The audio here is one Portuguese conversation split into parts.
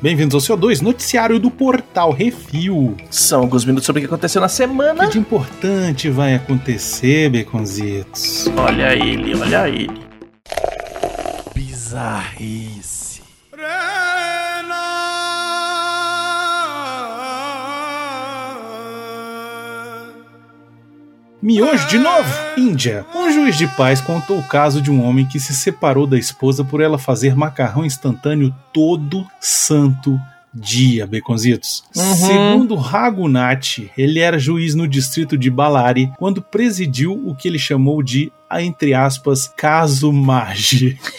Bem-vindos ao CO2, noticiário do Portal Refil. São alguns minutos sobre o que aconteceu na semana. O que de importante vai acontecer, Beconzitos? Olha ele, olha ele. Bizarrice. Miojo de novo? Índia. Um juiz de paz contou o caso de um homem que se separou da esposa por ela fazer macarrão instantâneo todo santo dia, Beconzitos. Uhum. Segundo Ragunati, ele era juiz no distrito de Balari quando presidiu o que ele chamou de, entre aspas, caso Magi.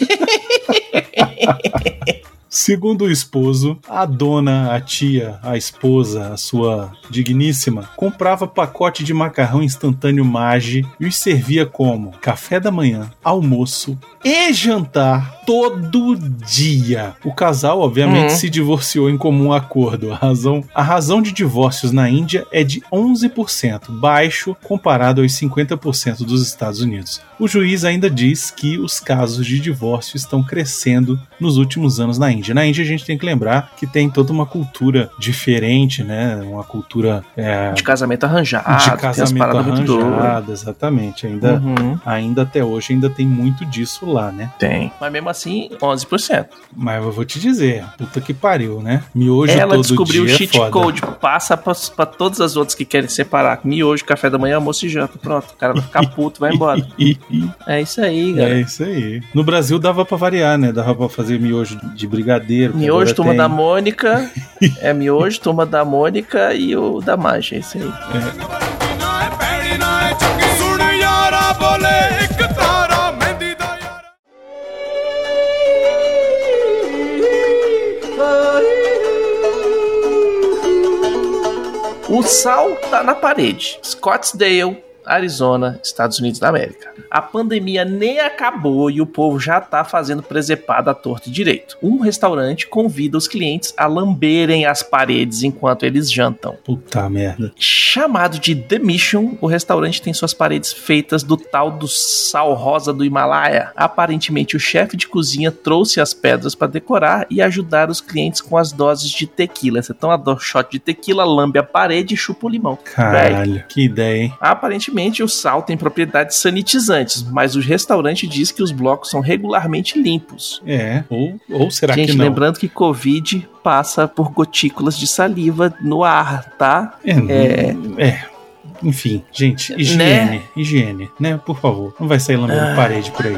Segundo o esposo, a dona, a tia, a esposa, a sua digníssima, comprava pacote de macarrão instantâneo Magi e os servia como café da manhã, almoço e jantar todo dia. O casal, obviamente, Uhum. se divorciou em comum acordo. A razão, a razão de divórcios na Índia é de 11%, baixo comparado aos 50% dos Estados Unidos. O juiz ainda diz que os casos de divórcio estão crescendo nos últimos anos na Índia. Na Índia a gente tem que lembrar que tem toda uma cultura diferente, né? Uma cultura é, De casamento arranjado. de casamento arranjado, exatamente. Ainda, Uhum. ainda até hoje ainda tem muito disso lá, né? Tem. Mas mesmo assim, 11%. Mas eu vou te dizer, puta que pariu, né? Miojo Ela todo descobriu o dia é cheat foda. code. Passa pra, pra todas as outras que querem separar. Miojo, café da manhã, almoço e janta. Pronto. O cara vai ficar puto, vai embora. É isso aí, É galera. isso aí. No Brasil dava pra variar, né? Dava pra fazer miojo de brigadeiro. Miojo, turma da Mônica. é Miojo, turma da Mônica e o da Magia, isso aí. É. O sal tá na parede. Scottsdale, Arizona, Estados Unidos da América. A pandemia nem acabou e o povo já tá fazendo presepada à torta e direito. Um restaurante convida os clientes a lamberem as paredes enquanto eles jantam. Puta merda. Chamado de The Mission, o restaurante tem suas paredes feitas do tal do sal rosa do Himalaia. Aparentemente, o chefe de cozinha trouxe as pedras para decorar e ajudar os clientes com as doses de tequila. Você toma um shot de tequila, lambe a parede e chupa o limão. Caralho, que ideia, hein? Aparentemente, o sal tem propriedades sanitizantes, mas o restaurante diz que os blocos são regularmente limpos. É, ou, ou será Gente, que não? lembrando que Covid passa por gotículas de saliva no ar, tá? É, É. é. Enfim, gente, higiene, higiene, né? Por favor, não vai sair lambendo Ah. parede por aí.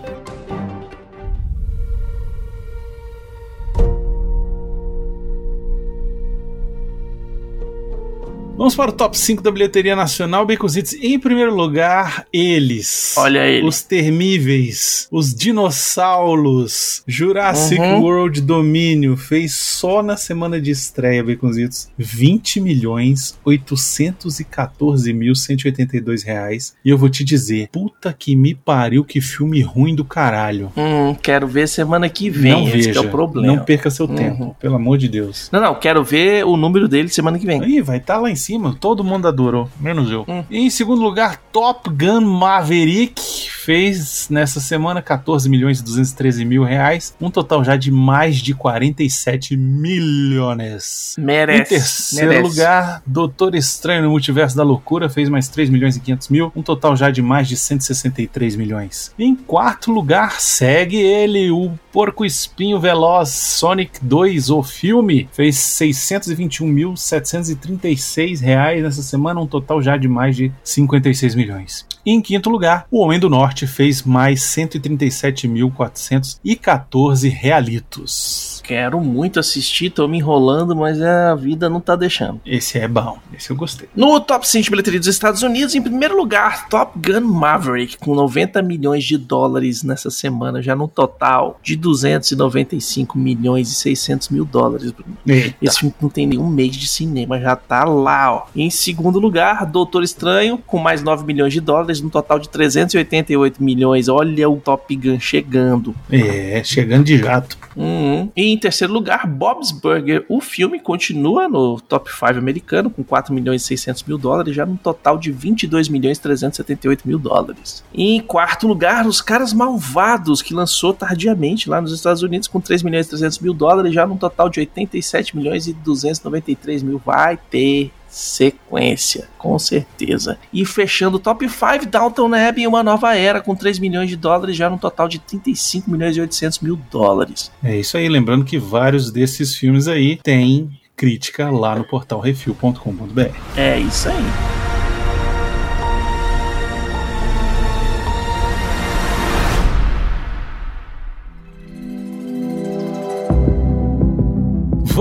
Vamos para o top 5 da bilheteria nacional, Baconzitos. Em primeiro lugar, eles. Olha ele. Os termíveis, os dinossauros, Jurassic Uhum. World Domínio fez só na semana de estreia, Baconzitos, 20 milhões 814 mil 182 reais. E eu vou te dizer, puta que me pariu, que filme ruim do caralho. Hum, quero ver semana que vem. não veja, que é o problema. não perca seu Uhum. tempo, pelo amor de Deus. Não, não, quero ver o número dele semana que vem. Aí, vai estar lá em cima, todo mundo adorou, menos eu. Hum. E em segundo lugar, Top Gun Maverick fez nessa semana 14 milhões e 213 mil reais, um total já de mais de 47 milhões. Merece. Em terceiro merece. lugar, Doutor Estranho no Multiverso da Loucura fez mais 3 milhões e 500 mil, um total já de mais de 163 milhões. Em quarto lugar, segue ele, o Porco Espinho Veloz Sonic 2, o filme, fez 621.736 reais nessa semana, um total já de mais de 56 milhões. E em quinto lugar, o Homem do Norte fez mais 137.414 realitos. Quero muito assistir, tô me enrolando, mas a vida não tá deixando. Esse é bom, esse eu gostei. No top 5 de bilheteria dos Estados Unidos, em primeiro lugar, Top Gun Maverick, com 90 milhões de dólares nessa semana, já no total de 295 milhões e 600 mil dólares. Bruno. Eita. Esse filme não tem nenhum mês de cinema, já tá lá, ó. Em segundo lugar, Doutor Estranho, com mais 9 milhões de dólares, no total de 388 milhões. Olha o Top Gun chegando. É, chegando de jato. Uhum. Em terceiro lugar, Bob's Burger. O filme continua no top 5 americano, com 4 milhões e 600 mil dólares, já num total de 22 milhões e 378 mil dólares. Em quarto lugar, Os Caras Malvados, que lançou tardiamente lá nos Estados Unidos, com 3 milhões e 300 mil dólares, já num total de 87 milhões e 293 mil. Vai ter sequência, com certeza. E fechando o top 5, Downton Abbey, uma nova era, com 3 milhões de dólares, já num total de 35 milhões e 800 mil dólares. É isso aí, lembrando que vários desses filmes aí têm crítica lá no portal refil.com.br. É isso aí.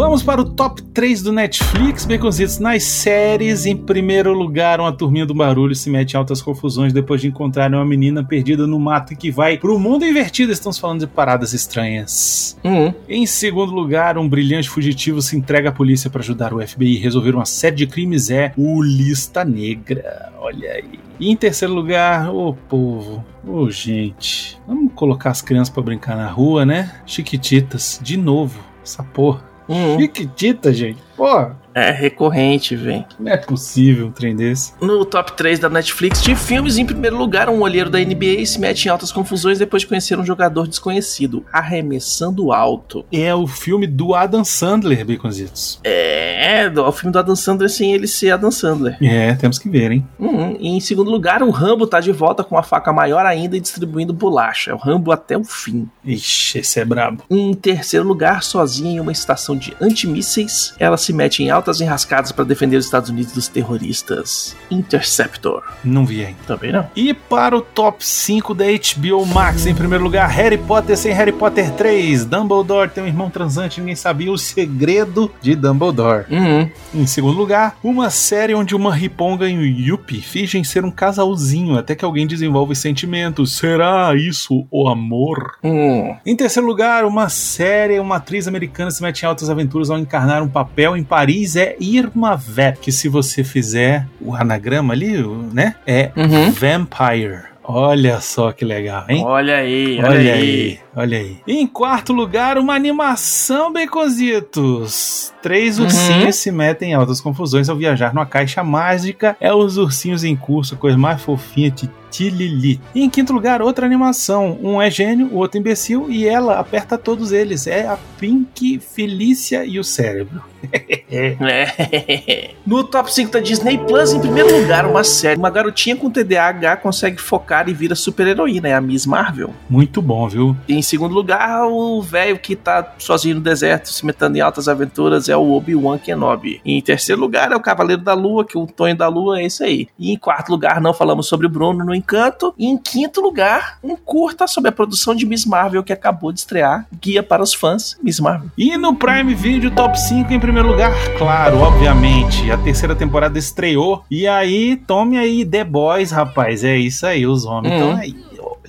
Vamos para o top 3 do Netflix, Baconzitos. Nas séries, em primeiro lugar, uma turminha do barulho se mete em altas confusões depois de encontrar uma menina perdida no mato que vai pro mundo invertido. Estamos falando de paradas estranhas. Uhum. Em segundo lugar, um brilhante fugitivo se entrega à polícia para ajudar o FBI a resolver uma série de crimes. É o Lista Negra. Olha aí. E em terceiro lugar, ô povo, ô gente, vamos colocar as crianças para brincar na rua, né? Chiquititas, de novo, essa porra. Uhum. Chiquitita, gente. Porra, É recorrente, velho. não é possível um trem desse. No top 3 da Netflix de filmes, em primeiro lugar, um olheiro da NBA se mete em altas confusões depois de conhecer um jogador desconhecido, arremessando alto. É o filme do Adam Sandler, Baconzitos. É, do- o filme do Adam Sandler sem ele ser Adam Sandler. É, temos que ver, hein? Uhum. E em segundo lugar, o Rambo tá de volta com uma faca maior ainda e distribuindo bolacha. É o Rambo até o fim. Ixi, esse é brabo. Em terceiro lugar, sozinha em uma estação de antimísseis, ela se mete em altas enrascadas para defender os Estados Unidos dos terroristas. Interceptor. Não vi ainda. Também não. E para o top 5 da HBO Max, em primeiro lugar, Harry Potter sem Harry Potter 3. Dumbledore tem um irmão transante, ninguém sabia o segredo de Dumbledore. Uhum. Em segundo lugar, uma série onde uma riponga e um Yuppie fingem ser um casalzinho até que alguém desenvolve sentimentos. Será isso o amor? Hum. Em terceiro lugar, uma série, uma atriz americana se mete em altas aventuras ao encarnar um papel em Paris é Irma Vep, que se você fizer o anagrama ali, né, é Uhum. Vampire. Olha só que legal, hein? Olha aí, olha, Olha aí. aí, olha aí. E em quarto lugar, uma animação, Baconzitos. Três Uhum. ursinhos se metem em altas confusões ao viajar numa caixa mágica. É os ursinhos em curso, a coisa mais fofinha de Tilili. E em quinto lugar, outra animação. Um é gênio, o outro imbecil, e ela aperta todos eles. É a Pink, Felícia e o cérebro. É. No top 5 da Disney Plus, em primeiro lugar, uma série. Uma garotinha com TDAH consegue focar e vira super-heroína, é a Miss Marvel. Muito bom, viu? E em segundo lugar, o velho que tá sozinho no deserto, se metendo em altas aventuras, é o Obi-Wan Kenobi. Em terceiro lugar, é o Cavaleiro da Lua, que o Tonho da Lua é isso aí. E em quarto lugar, não falamos sobre o Bruno no Encanto. E em quinto lugar, um curta sobre a produção de Miss Marvel que acabou de estrear. Guia para os fãs, Miss Marvel. E no Prime Video Top 5 em primeiro lugar, claro, obviamente, a terceira temporada estreou. E aí, tome aí The Boys, rapaz. É isso aí, os homens estão Uhum. aí.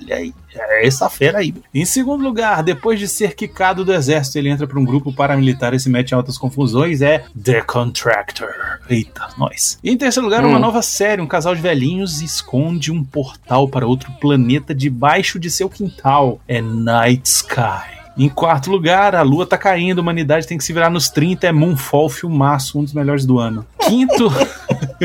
Olha aí. É essa fera aí. Em segundo lugar, depois de ser quicado do exército, ele entra para um grupo paramilitar e se mete em altas confusões. É The Contractor. Eita, nós. E em terceiro lugar, uma Hum. nova série. Um casal de velhinhos esconde um portal para outro planeta debaixo de seu quintal. É Night Sky. Em quarto lugar, a lua tá caindo, a humanidade tem que se virar nos 30, é Moonfall, filmaço, um dos melhores do ano. Quinto.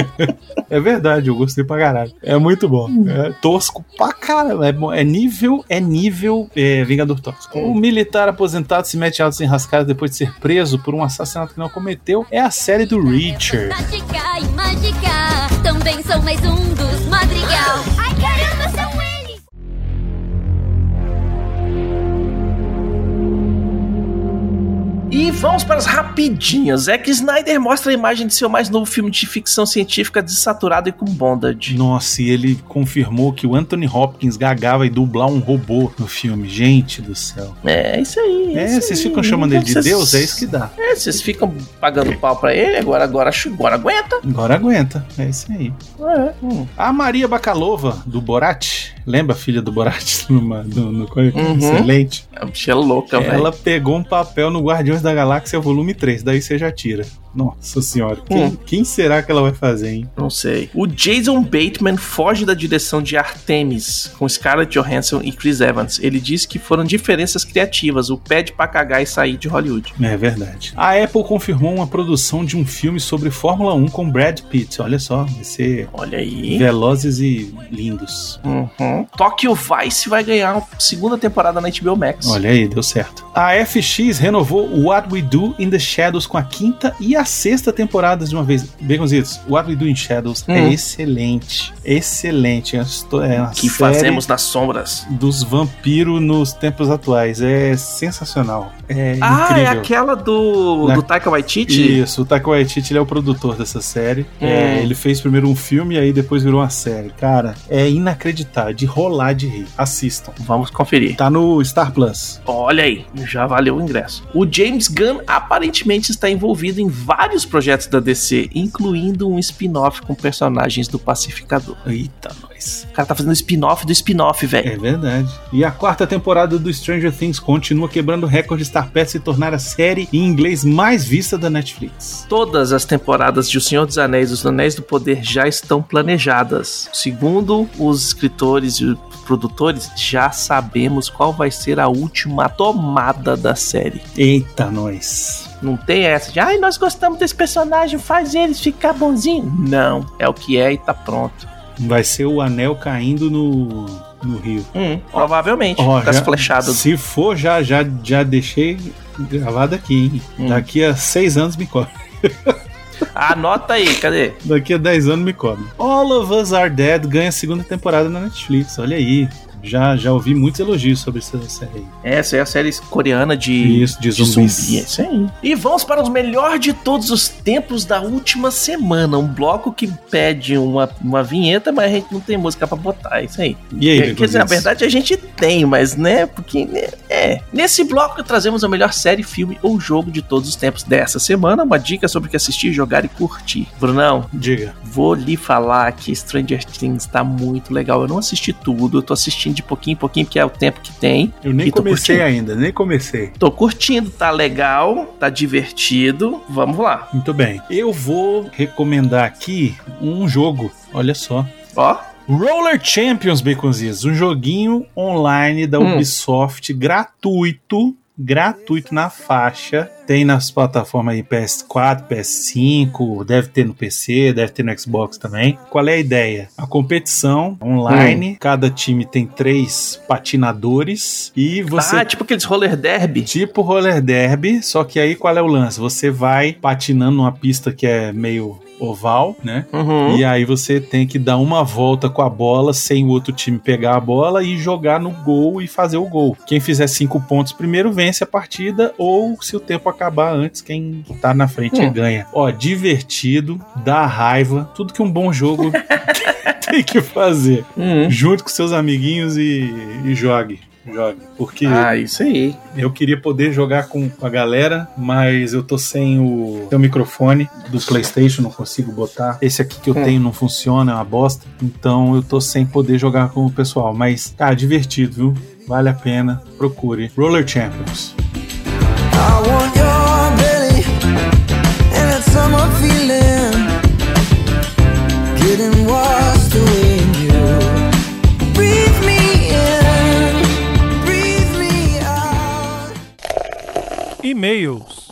é verdade, eu gostei pra caralho. É muito bom. É tosco pra caralho. É, é nível, é nível é, Vingador Tosco. O militar aposentado se mete altos enrascadas depois de ser preso por um assassinato que não cometeu. É a série do Reacher. Mágica e mágica, também são mais um dos Madrigal. Ai caramba, são E vamos para as rapidinhas. Zack Snyder mostra a imagem de seu mais novo filme de ficção científica desaturado e com bondage. Nossa, e ele confirmou que o Anthony Hopkins gagava e dublar um robô no filme. Gente do céu. É isso aí. É, isso vocês aí. ficam chamando ele de Deus, é isso que dá. É, vocês ficam pagando pau pra ele, agora, agora, agora aguenta. Agora aguenta, é isso aí. É. Hum. A Maria Bacalova, do Borat, lembra a filha do Borat numa, no, no, Uhum. Excelente. A bicha é louca, velho. Ela pegou um papel no Guardiões da Galáxia volume 3, daí você já tira. Nossa senhora, quem, Hum. quem será que ela vai fazer, hein? Não sei. O Jason Bateman foge da direção de Artemis com Scarlett Johansson e Chris Evans. Ele disse que foram diferenças criativas, o pede pra cagar e sair de Hollywood. É verdade. A Apple confirmou uma produção de um filme sobre Fórmula 1 com Brad Pitt. Olha só, vai ser Olha aí. velozes e lindos. Uhum. Tokyo Vice vai ganhar uma segunda temporada na HBO Max. Olha aí, deu certo. A FX renovou What We Do in the Shadows com a quinta e a sexta temporada de uma vez. Baconzitos, What We Do in Shadows Hum. é excelente. Excelente. É uma É que fazemos nas sombras. dos vampiros nos tempos atuais. É sensacional. É Ah, incrível. é aquela do, Na- do Taika Waititi? Isso, o Taika Waititi ele é o produtor dessa série. É, Hum. ele fez primeiro um filme e aí depois virou uma série. Cara, é inacreditável, de rolar de rir. Assistam. Vamos conferir. Tá no Star Plus. Olha aí, já valeu o ingresso. O James Gunn aparentemente está envolvido em vários projetos da DC, incluindo um spin-off com personagens do Pacificador. Eita, nós. O cara tá fazendo spin-off do spin-off, velho. É verdade. E a quarta temporada do Stranger Things continua quebrando recordes estar perto de se tornar a série em inglês mais vista da Netflix. Todas as temporadas de O Senhor dos Anéis e Os Anéis do Poder já estão planejadas. Segundo os escritores e produtores, já sabemos qual vai ser a última tomada da série. Eita, nós. Não tem essa de, ai, nós gostamos desse personagem, faz eles ficar bonzinho. Não, é o que é e tá pronto. Vai ser o anel caindo no, no rio. Hum, provavelmente, Ó, com as flechadas. Se for, já, já, já deixei gravado aqui, hein? Hum. Daqui a seis anos me cobre. Anota aí, cadê? Daqui a 10 anos me cobre. All of Us Are Dead ganha a segunda temporada na Netflix. Olha aí. Já, já ouvi muitos elogios sobre essa série aí. Essa é a série coreana de, Isso, de zumbis. zumbi. É isso aí. E vamos para os melhores de todos os tempos da última semana. Um bloco que pede uma, uma vinheta, mas a gente não tem música pra botar. É isso aí. E aí, É, Quer dizer, na verdade a gente tem, mas né? Porque né, é. Nesse bloco trazemos a melhor série, filme ou jogo de todos os tempos dessa semana. Uma dica sobre o que assistir, jogar e curtir. Brunão, Diga. vou lhe falar que Stranger Things tá muito legal. Eu não assisti tudo, eu tô assistindo de pouquinho em pouquinho, porque é o tempo que tem. Eu nem comecei curtindo. ainda, nem comecei. Tô curtindo, tá legal, tá divertido. Vamos lá. Muito bem. Eu vou recomendar aqui um jogo. Olha só. Ó, Roller Champions, Baconzitos. Um joguinho online da Hum. Ubisoft gratuito. Gratuito na faixa. Tem nas plataformas aí PS4, PS5, deve ter no PC, deve ter no Xbox também. Qual é a ideia? A competição online, cada time tem três patinadores e você ah, tipo aqueles roller derby. Tipo roller derby, só que aí qual é o lance? Você vai patinando numa pista que é meio oval, né? Uhum. E aí você tem que dar uma volta com a bola sem o outro time pegar a bola e jogar no gol e fazer o gol. Quem fizer cinco pontos primeiro vence a partida, ou se o tempo acabar antes, quem tá na frente Hum. ganha. Ó, divertido, dá raiva, tudo que um bom jogo tem que fazer. Uhum. Junto com seus amiguinhos e, e jogue. Jogue. Porque Ah, isso aí. eu queria poder jogar com a galera, mas eu tô sem o, sem o microfone do PlayStation, não consigo botar. Esse aqui que eu Hum. tenho não funciona, é uma bosta. Então eu tô sem poder jogar com o pessoal. Mas, cara, divertido, viu? Vale a pena. Procure. Roller Champions. I want your E-mails.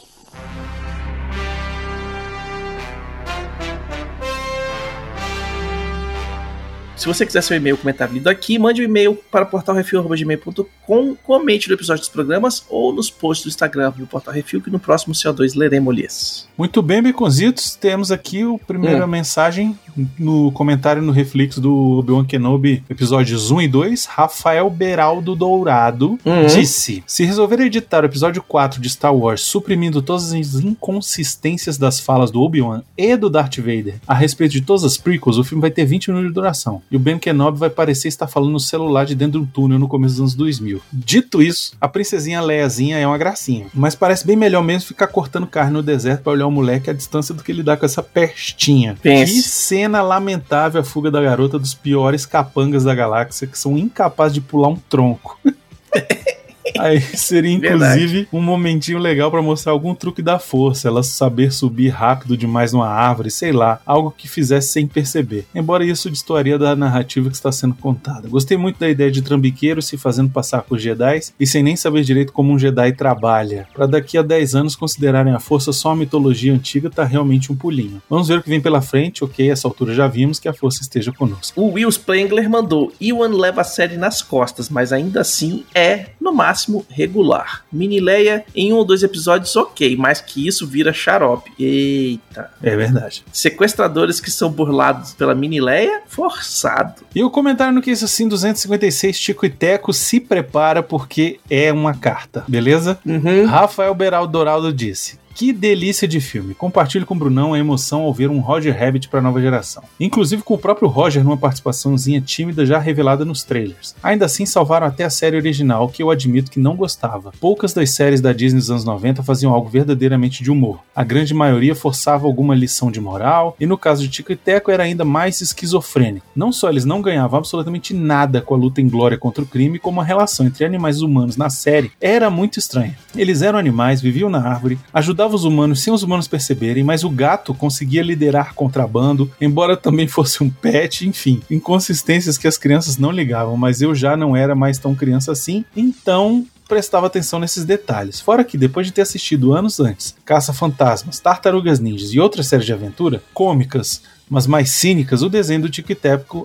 Se você quiser seu e-mail comentário lido aqui, mande um e-mail para portalrefil.gmail.com, comente no episódio dos programas ou nos posts do Instagram do Portal Refil, que no próximo CO2 leremos-lhes. Muito bem, Beconzitos. Temos aqui a primeira Hum. mensagem no comentário no Reflex do Obi-Wan Kenobi, episódios 1 e 2. Rafael Beraldo Dourado Uhum. disse: Se resolver editar o episódio 4 de Star Wars, suprimindo todas as inconsistências das falas do Obi-Wan e do Darth Vader a respeito de todas as prequels, o filme vai ter 20 minutos de duração. E o Ben Kenobi vai parecer estar falando no celular de dentro de um túnel no começo dos anos 2000. Dito isso, a princesinha Leiazinha é uma gracinha. Mas parece bem melhor mesmo ficar cortando carne no deserto pra olhar o moleque à distância do que lidar com essa pestinha. Pense. Que cena lamentável a fuga da garota dos piores capangas da galáxia que são incapazes de pular um tronco. Aí seria inclusive um momentinho legal pra mostrar algum truque da força, ela saber subir rápido demais numa árvore, sei lá, algo que fizesse sem perceber. Embora isso destoaria da narrativa que está sendo contada. Gostei muito da ideia de trambiqueiro se fazendo passar por Jedi e sem nem saber direito como um Jedi trabalha. Pra daqui a 10 anos considerarem a força só uma mitologia antiga tá realmente um pulinho. Vamos ver o que vem pela frente, ok, essa altura já vimos que a força esteja conosco. O Will Spengler mandou: Ewan leva a série nas costas, mas ainda assim é, no máximo, regular. Mini Leia em um ou dois episódios, ok, mas que isso vira xarope. Eita. É verdade. Sequestradores que são burlados pela Mini Leia, forçado. E o comentário no que isso assim 256 Tico e Teco se prepara porque é uma carta, beleza? Uhum. Rafael Beraldo Dourado disse: Que delícia de filme. Compartilho com o Brunão a emoção ao ver um Roger Rabbit para nova geração. Inclusive com o próprio Roger numa participaçãozinha tímida já revelada nos trailers. Ainda assim salvaram até a série original, que eu admito que não gostava. Poucas das séries da Disney dos anos 90 faziam algo verdadeiramente de humor. A grande maioria forçava alguma lição de moral, e no caso de Tico e Teco era ainda mais esquizofrênico. Não só eles não ganhavam absolutamente nada com a luta em glória contra o crime, como a relação entre animais e humanos na série era muito estranha. Eles eram animais, viviam na árvore, ajudavam os humanos sem os humanos perceberem, mas o gato conseguia liderar contrabando, embora também fosse um pet, enfim, inconsistências que as crianças não ligavam, mas eu já não era mais tão criança assim, então prestava atenção nesses detalhes. Fora que, depois de ter assistido anos antes Caça Fantasmas, Tartarugas Ninjas e outras séries de aventura, cômicas, mas mais cínicas, o desenho do Tic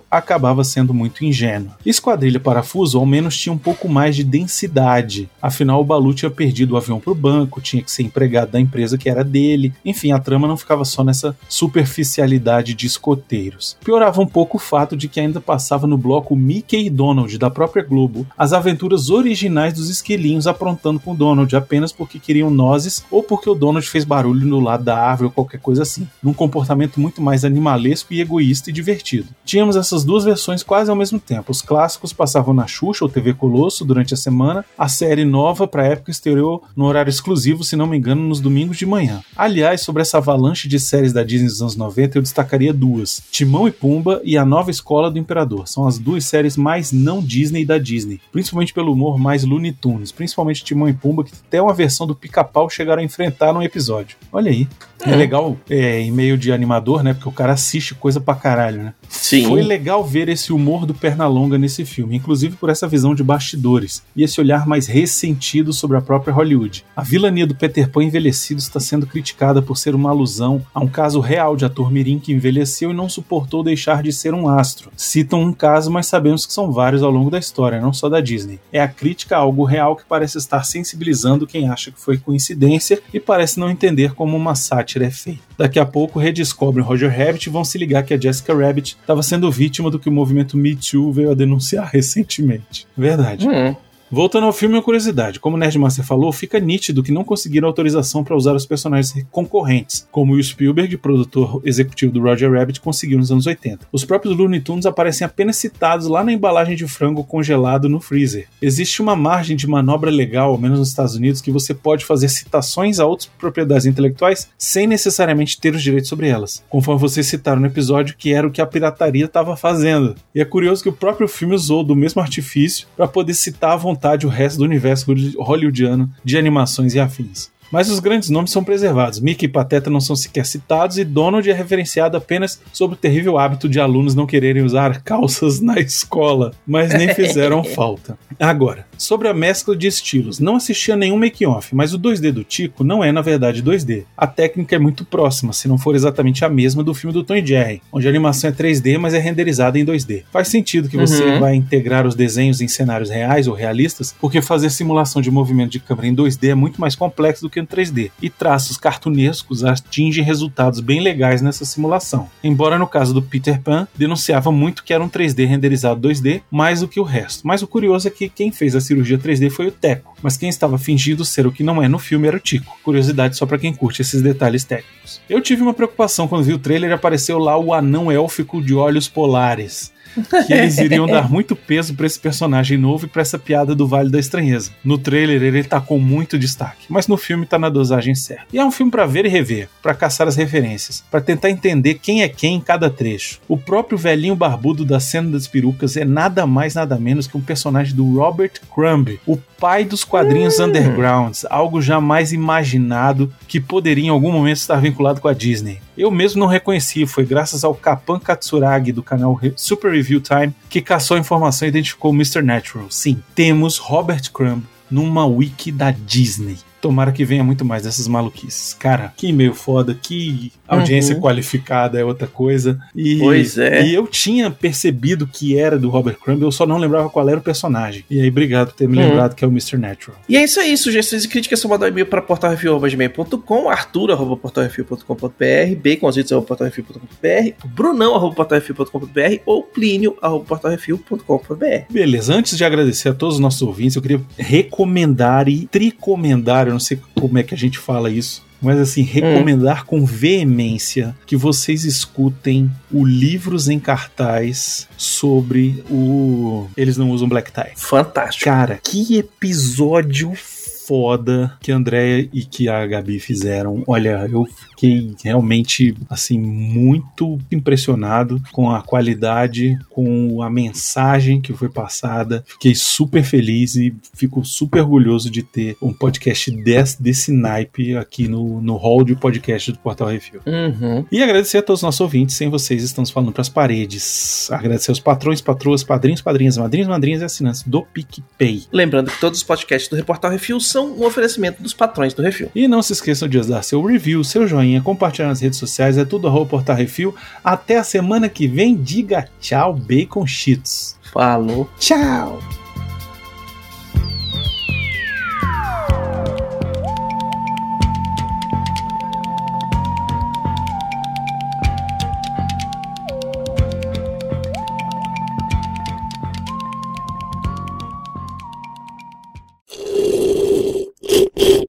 acabava sendo muito ingênuo. Esquadrilha Parafuso ao menos tinha um pouco mais de densidade, afinal o Balu tinha perdido o avião pro banco, tinha que ser empregado da empresa que era dele, enfim, a trama não ficava só nessa superficialidade de escoteiros. Piorava um pouco o fato de que ainda passava no bloco Mickey e Donald da própria Globo as aventuras originais dos esquilinhos aprontando com o Donald apenas porque queriam nozes ou porque o Donald fez barulho no lado da árvore ou qualquer coisa assim, num comportamento muito mais animalesco e egoísta e divertido. Tínhamos essas duas versões quase ao mesmo tempo. Os clássicos passavam na Xuxa ou TV Colosso durante a semana, a série nova para época estreou no horário exclusivo, se não me engano, nos domingos de manhã. Aliás, sobre essa avalanche de séries da Disney dos anos 90, eu destacaria duas: Timão e Pumba e A Nova Escola do Imperador. São as duas séries mais não Disney da Disney, principalmente pelo humor mais Looney Tunes, principalmente Timão e Pumba, que até uma versão do Pica-Pau chegaram a enfrentar num episódio. Olha aí. É, legal, é, em meio de animador, né? Porque o cara assiste coisa pra caralho, né? Sim. Foi legal ver esse humor do Pernalonga nesse filme, inclusive por essa visão de bastidores e esse olhar mais ressentido sobre a própria Hollywood. A vilania do Peter Pan envelhecido está sendo criticada por ser uma alusão a um caso real de ator mirim que envelheceu e não suportou deixar de ser um astro. Citam um caso, mas sabemos que são vários ao longo da história, não só da Disney. É a crítica a algo real que parece estar sensibilizando quem acha que foi coincidência e parece não entender como uma sátira é feita. Daqui a pouco redescobrem Roger Rabbit e vão se ligar que a Jessica Rabbit estava sendo vítima do que o movimento Me Too veio a denunciar recentemente. Verdade. Hum. Voltando ao filme, uma curiosidade. Como o Nerdmaster falou, fica nítido que não conseguiram autorização para usar os personagens concorrentes, como o Spielberg, produtor executivo do Roger Rabbit, conseguiu nos anos 80. Os próprios Looney Tunes aparecem apenas citados lá na embalagem de frango congelado no freezer. Existe uma margem de manobra legal, ao menos nos Estados Unidos, que você pode fazer citações a outras propriedades intelectuais sem necessariamente ter os direitos sobre elas, conforme vocês citaram no episódio que era o que a pirataria estava fazendo. E é curioso que o próprio filme usou do mesmo artifício para poder citar à vontade o resto do universo hollywoodiano de animações e afins. Mas os grandes nomes são preservados. Mickey e Pateta não são sequer citados e Donald é referenciado apenas sobre o terrível hábito de alunos não quererem usar calças na escola, mas nem fizeram falta. Agora, sobre a mescla de estilos, não assisti a nenhum make-off, mas o 2D do Tico não é na verdade 2D. A técnica é muito próxima, se não for exatamente a mesma do filme do Tom Jerry, onde a animação é 3D, mas é renderizada em 2D. Faz sentido que você Uhum. vai integrar os desenhos em cenários reais ou realistas, porque fazer simulação de movimento de câmera em 2D é muito mais complexo do que no 3D, e traços cartunescos atingem resultados bem legais nessa simulação. Embora no caso do Peter Pan, denunciava muito que era um 3D renderizado 2D mais do que o resto. Mas o curioso é que quem fez a cirurgia 3D foi o Teco, mas quem estava fingindo ser o que não é no filme era o Tico. Curiosidade só pra quem curte esses detalhes técnicos. Eu tive uma preocupação quando vi o trailer e apareceu lá o anão élfico de olhos polares que eles iriam dar muito peso pra esse personagem novo e pra essa piada do Vale da Estranheza. No trailer ele tá com muito destaque, mas no filme tá na dosagem certa. E é um filme pra ver e rever, pra caçar as referências, pra tentar entender quem é quem em cada trecho. O próprio velhinho barbudo da cena das perucas é nada mais nada menos que um personagem do Robert Crumb, o pai dos quadrinhos undergrounds, algo jamais imaginado que poderia em algum momento estar vinculado com a Disney. Eu mesmo não reconheci, foi graças ao Kapan Katsuragi do canal Super Review Time que caçou a informação e identificou o Mr. Natural. Sim, temos Robert Crumb numa wiki da Disney. Tomara que venha muito mais dessas maluquices. Cara, que e-mail foda, que audiência Uhum. qualificada é outra coisa. E, Pois é. E eu tinha percebido que era do Robert Crumb, eu só não lembrava qual era o personagem. E aí, obrigado por ter me Uhum. lembrado que é o Mr. Natural. E é isso aí, sugestões e críticas são mandar um e-mail para portalrefil.com, arthur.portalrefil.com.br, baconzitos.portalrefil.com.br, brunão.portalrefil.com.br ou plínio.portalrefil.com.br. Beleza, antes de agradecer a todos os nossos ouvintes, eu queria recomendar e tricomendar, eu não sei como é que a gente fala isso, mas assim, recomendar com veemência que vocês escutem o Livros em Cartaz sobre o. Eles não usam black tie. Fantástico. Cara, que episódio foda que a Andrea e que a Gabi fizeram. Olha, eu fiquei realmente assim muito impressionado com a qualidade, com a mensagem que foi passada. Fiquei super feliz e fico super orgulhoso de ter um podcast desse, desse naipe aqui no, no hall de podcast do Portal Refil. Uhum. E agradecer a todos os nossos ouvintes. Sem vocês, estamos falando para as paredes. Agradecer aos patrões, patroas, padrinhos, padrinhas, madrinhas, madrinhas e assinantes do PicPay. Lembrando que todos os podcasts do Reportal Refil são um oferecimento dos patrões do Refil. E não se esqueçam de dar seu review, seu joinha, compartilhar nas redes sociais, é tudo arroba Portal Refil. Até a semana que vem, diga tchau, Bacon Cheats. Falou. Tchau!